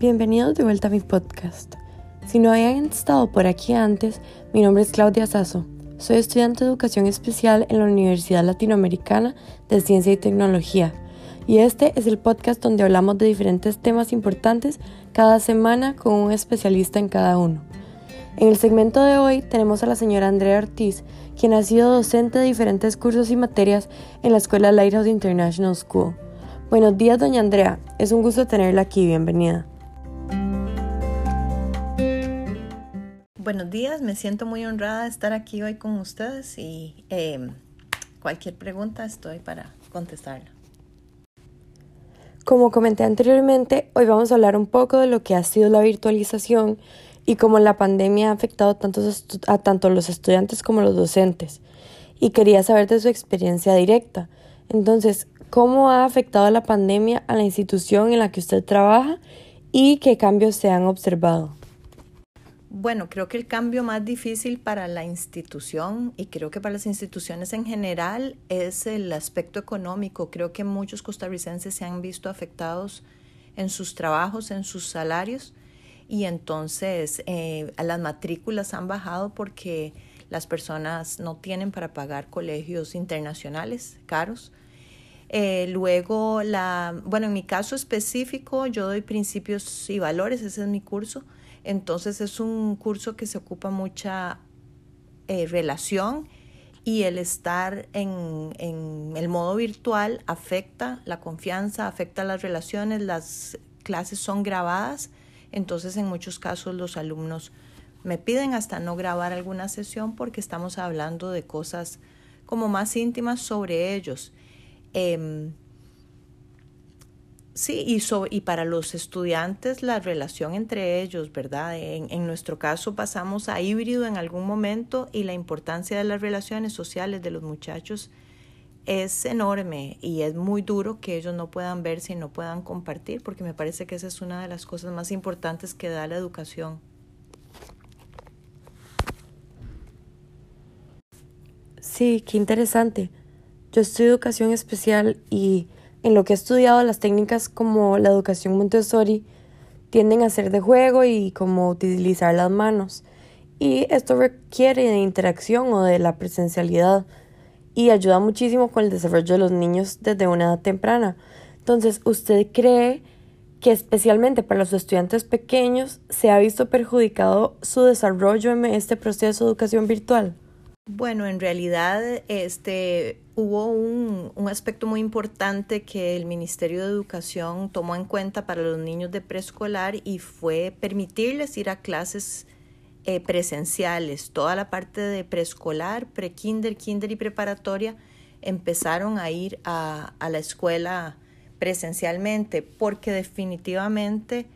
Bienvenidos de vuelta a mi podcast. Si no habían estado por aquí antes, mi nombre es Claudia Sasso. Soy estudiante de educación especial en la Universidad Latinoamericana de Ciencia y Tecnología. Y este es el podcast donde hablamos de diferentes temas importantes cada semana con un especialista en cada uno. En el segmento de hoy tenemos a la señora Andrea Ortiz, quien ha sido docente de diferentes cursos y materias en la Escuela Lighthouse International School. Buenos días, doña Andrea. Es un gusto tenerla aquí. Bienvenida. Buenos días, me siento muy honrada de estar aquí hoy con ustedes y em, cualquier pregunta estoy para contestarla. Como comenté anteriormente, hoy vamos a hablar un poco de lo que ha sido la virtualización y cómo la pandemia ha afectado a tanto los estudiantes como los docentes. Y quería saber de su experiencia directa. Entonces, ¿cómo ha afectado la pandemia a la institución en la que usted trabaja y qué cambios se han observado? Bueno, creo que el cambio más difícil para la institución y creo que para las instituciones en general es el aspecto económico. Creo que muchos costarricenses se han visto afectados en sus trabajos, en sus salarios y entonces eh, las matrículas han bajado porque las personas no tienen para pagar colegios internacionales caros. Eh, luego, la, bueno, en mi caso específico, yo doy principios y valores, ese es mi curso. Entonces es un curso que se ocupa mucha eh, relación y el estar en, en, el modo virtual afecta la confianza, afecta las relaciones, las clases son grabadas, entonces en muchos casos los alumnos me piden hasta no grabar alguna sesión porque estamos hablando de cosas como más íntimas sobre ellos. Em, Sí, y, y para los estudiantes la relación entre ellos, ¿verdad? En, en, nuestro caso pasamos a híbrido en algún momento y la importancia de las relaciones sociales de los muchachos es enorme y es muy duro que ellos no puedan verse y no puedan compartir, porque me parece que esa es una de las cosas más importantes que da la educación. Sí, qué interesante. Yo estudio educación especial y en lo que he estudiado, las técnicas como la educación Montessori tienden a ser de juego y como utilizar las manos. Y esto requiere de interacción o de la presencialidad y ayuda muchísimo con el desarrollo de los niños desde una edad temprana. Entonces, ¿usted cree que especialmente para los estudiantes pequeños se ha visto perjudicado su desarrollo en este proceso de educación virtual? Bueno, en realidad este, hubo un, un, aspecto muy importante que el Ministerio de Educación tomó en cuenta para los niños de preescolar y fue permitirles ir a clases eh, presenciales. Toda la parte de preescolar, prekinder, kinder y preparatoria empezaron a ir a, a la escuela presencialmente porque definitivamente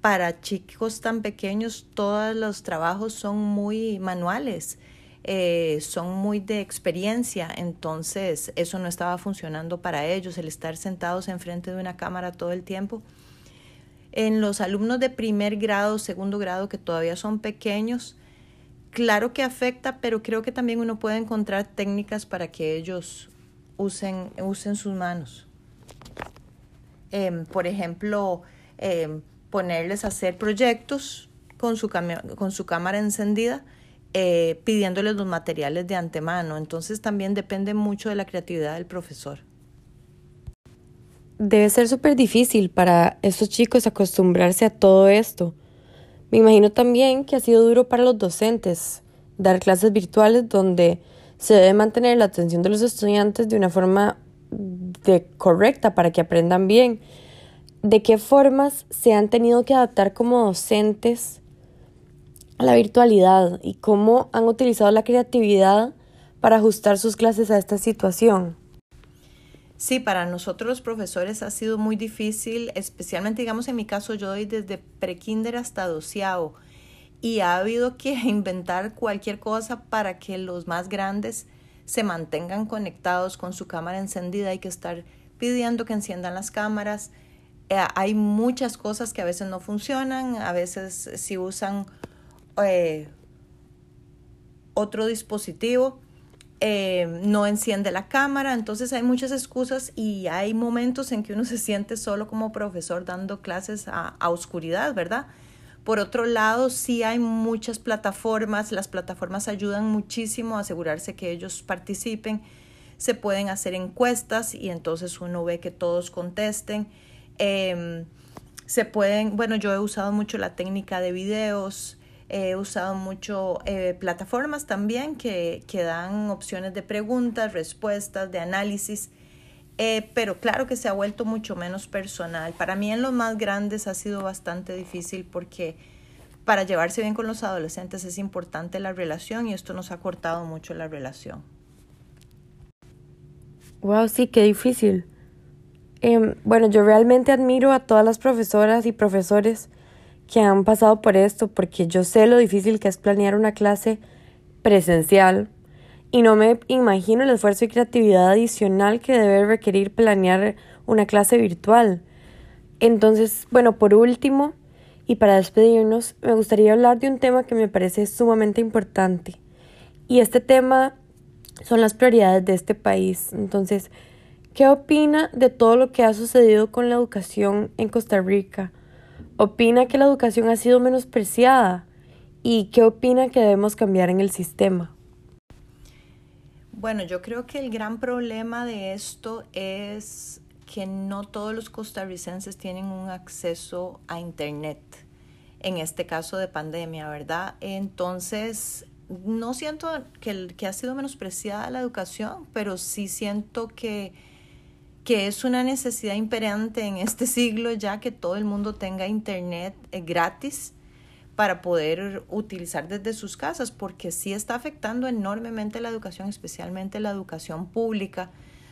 para chicos tan pequeños todos los trabajos son muy manuales eh, son muy de experiencia, entonces eso no estaba funcionando para ellos, el estar sentados enfrente de una cámara todo el tiempo. En los alumnos de primer grado, segundo grado, que todavía son pequeños, claro que afecta, pero creo que también uno puede encontrar técnicas para que ellos usen, usen sus manos. Em, por ejemplo, em, ponerles a hacer proyectos con su, con su cámara encendida eh, pidiéndoles los materiales de antemano. Entonces también depende mucho de la creatividad del profesor. Debe ser súper difícil para estos chicos acostumbrarse a todo esto. Me imagino también que ha sido duro para los docentes dar clases virtuales donde se debe mantener la atención de los estudiantes de una forma correcta para que aprendan bien. ¿De qué formas se han tenido que adaptar como docentes la virtualidad y cómo han utilizado la creatividad para ajustar sus clases a esta situación. Sí, para nosotros los profesores ha sido muy difícil, especialmente digamos en mi caso yo doy desde prekinder hasta doceavo y ha habido que inventar cualquier cosa para que los más grandes se mantengan conectados con su cámara encendida, hay que estar pidiendo que enciendan las cámaras. Eh, hay muchas cosas que a veces no funcionan, a veces si usan eh, otro dispositivo, eh, no enciende la cámara, entonces hay muchas excusas y hay momentos en que uno se siente solo como profesor dando clases a, oscuridad, ¿verdad? Por otro lado, sí hay muchas plataformas, las plataformas ayudan muchísimo a asegurarse que ellos participen, se pueden hacer encuestas y entonces uno ve que todos contesten. Eh, se pueden, bueno, yo he usado mucho la técnica de videos, he usado mucho eh, plataformas también que, que, dan opciones de preguntas, respuestas, de análisis, eh, pero claro que se ha vuelto mucho menos personal. Para mí en los más grandes ha sido bastante difícil porque para llevarse bien con los adolescentes es importante la relación y esto nos ha cortado mucho la relación. Wow, sí, qué difícil. Eh, bueno, yo realmente admiro a todas las profesoras y profesores que han pasado por esto porque yo sé lo difícil que es planear una clase presencial y no me imagino el esfuerzo y creatividad adicional que debe requerir planear una clase virtual. Entonces, bueno, por último, y para despedirnos, me gustaría hablar de un tema que me parece sumamente importante. Y este tema son las prioridades de este país. Entonces, ¿qué opina de todo lo que ha sucedido con la educación en Costa Rica? ¿Opina que la educación ha sido menospreciada? ¿Y qué opina que debemos cambiar en el sistema? Bueno, yo creo que el gran problema de esto es que no todos los costarricenses tienen un acceso a Internet, en este caso de pandemia, ¿verdad? Entonces, no siento que, que ha sido menospreciada la educación, pero sí siento que que es una necesidad imperante en este siglo ya que todo el mundo tenga internet eh, gratis para poder utilizar desde sus casas, porque sí está afectando enormemente la educación, especialmente la educación pública,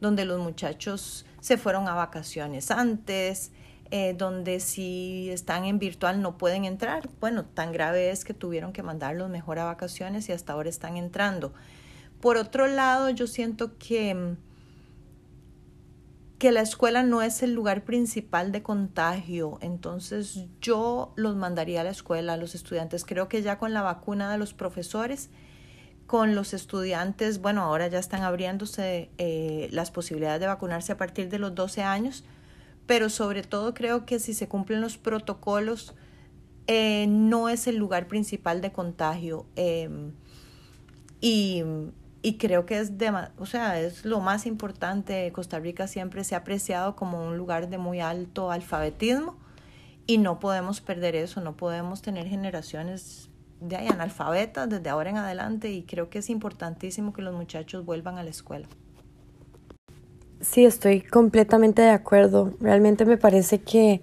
donde los muchachos se fueron a vacaciones antes, eh, donde si están en virtual no pueden entrar. Bueno, tan grave es que tuvieron que mandarlos mejor a vacaciones y hasta ahora están entrando. Por otro lado, yo siento que mm, que la escuela no es el lugar principal de contagio, entonces yo los mandaría a la escuela, a los estudiantes. Creo que ya con la vacuna de los profesores, con los estudiantes, bueno, ahora ya están abriéndose eh, las posibilidades de vacunarse a partir de los 12 años, pero sobre todo creo que si se cumplen los protocolos, eh, no es el lugar principal de contagio. Em, y y creo que es, de, o sea, es lo más importante. Costa Rica siempre se ha apreciado como un lugar de muy alto alfabetismo y no podemos perder eso, no podemos tener generaciones de ahí analfabetas desde ahora en adelante y creo que es importantísimo que los muchachos vuelvan a la escuela. Sí, estoy completamente de acuerdo. Realmente me parece que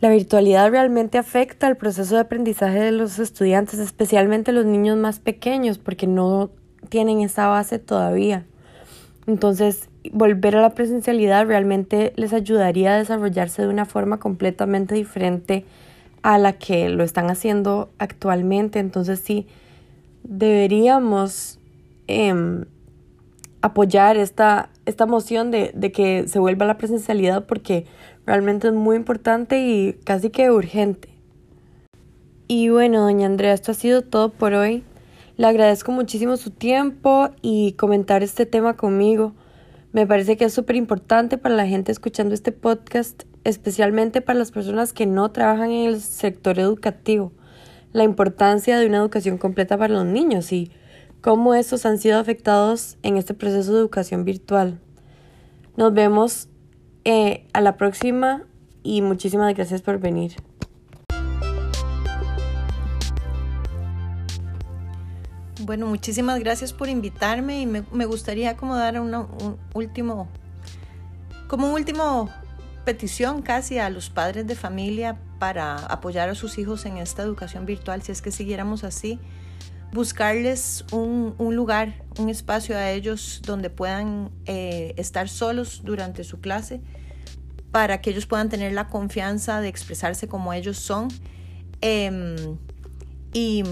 la virtualidad realmente afecta al proceso de aprendizaje de los estudiantes, especialmente los niños más pequeños, porque no tienen esa base todavía. Entonces, volver a la presencialidad realmente les ayudaría a desarrollarse de una forma completamente diferente a la que lo están haciendo actualmente. Entonces, sí, deberíamos em, apoyar esta, esta moción de, de que se vuelva a la presencialidad porque realmente es muy importante y casi que urgente. Y bueno, doña Andrea, esto ha sido todo por hoy. Le agradezco muchísimo su tiempo y comentar este tema conmigo. Me parece que es súper importante para la gente escuchando este podcast, especialmente para las personas que no trabajan en el sector educativo, la importancia de una educación completa para los niños y cómo estos han sido afectados en este proceso de educación virtual. Nos vemos eh, a la próxima y muchísimas gracias por venir. Bueno, muchísimas gracias por invitarme y me, gustaría como dar una, un último, como un último petición casi a los padres de familia para apoyar a sus hijos en esta educación virtual, si es que siguiéramos así, buscarles un, un lugar, un espacio a ellos donde puedan eh, estar solos durante su clase, para que ellos puedan tener la confianza de expresarse como ellos son. Em, y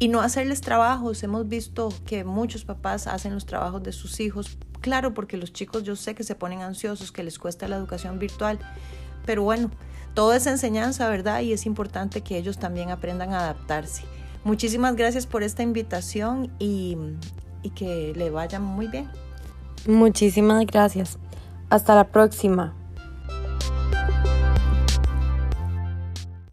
y no hacerles trabajos. Hemos visto que muchos papás hacen los trabajos de sus hijos. Claro, porque los chicos yo sé que se ponen ansiosos, que les cuesta la educación virtual, pero bueno, todo es enseñanza, ¿verdad? Y es importante que ellos también aprendan a adaptarse. Muchísimas gracias por esta invitación y, y que le vaya muy bien. Muchísimas gracias. Hasta la próxima.